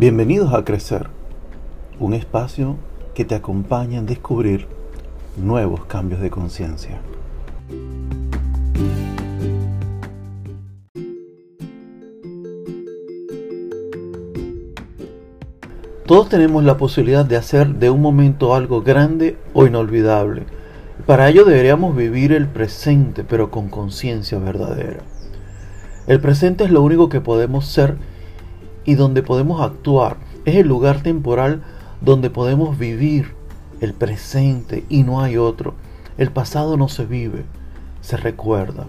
Bienvenidos a Crecer, un espacio que te acompaña en descubrir nuevos cambios de conciencia. Todos tenemos la posibilidad de hacer de un momento algo grande o inolvidable. Para ello deberíamos vivir el presente, pero con conciencia verdadera. El presente es lo único que podemos ser y donde podemos actuar. Es el lugar temporal donde podemos vivir el presente y no hay otro. El pasado no se vive, se recuerda.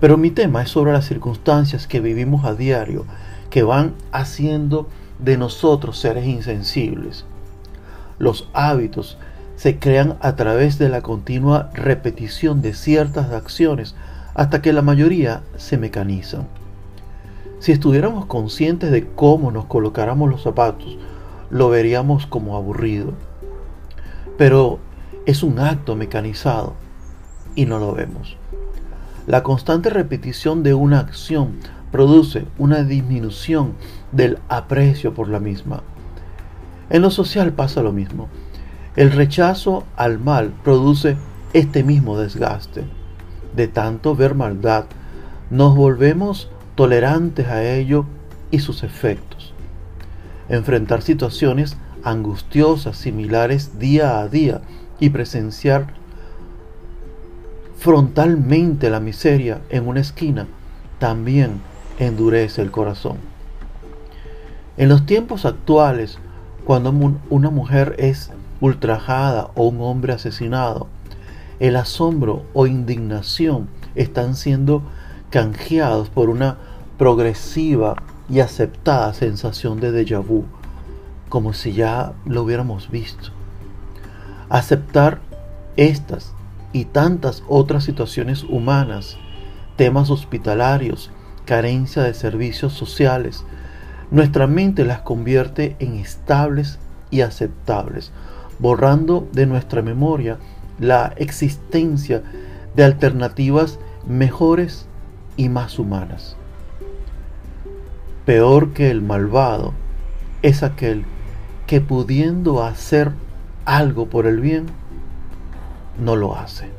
Pero mi tema es sobre las circunstancias que vivimos a diario, que van haciendo de nosotros seres insensibles. Los hábitos se crean a través de la continua repetición de ciertas acciones hasta que la mayoría se mecanizan. Si estuviéramos conscientes de cómo nos colocáramos los zapatos, lo veríamos como aburrido. Pero es un acto mecanizado y no lo vemos. La constante repetición de una acción produce una disminución del aprecio por la misma. En lo social pasa lo mismo. El rechazo al mal produce este mismo desgaste. De tanto ver maldad, nos volvemos tolerantes a ello y sus efectos. Enfrentar situaciones angustiosas similares día a día y presenciar frontalmente la miseria en una esquina también endurece el corazón. En los tiempos actuales, cuando una mujer es ultrajada o un hombre asesinado, el asombro o indignación están siendo canjeados por una progresiva y aceptada sensación de déjà vu, como si ya lo hubiéramos visto. Aceptar estas y tantas otras situaciones humanas, temas hospitalarios, carencia de servicios sociales, nuestra mente las convierte en estables y aceptables, borrando de nuestra memoria la existencia de alternativas mejores y más humanas. Peor que el malvado es aquel que pudiendo hacer algo por el bien, no lo hace.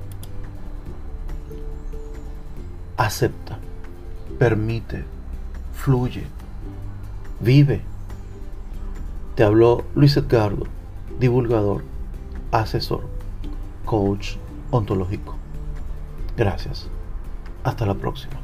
Acepta, permite, fluye, vive. Te habló Luis Edgardo, divulgador, asesor, coach ontológico. Gracias. Hasta la próxima.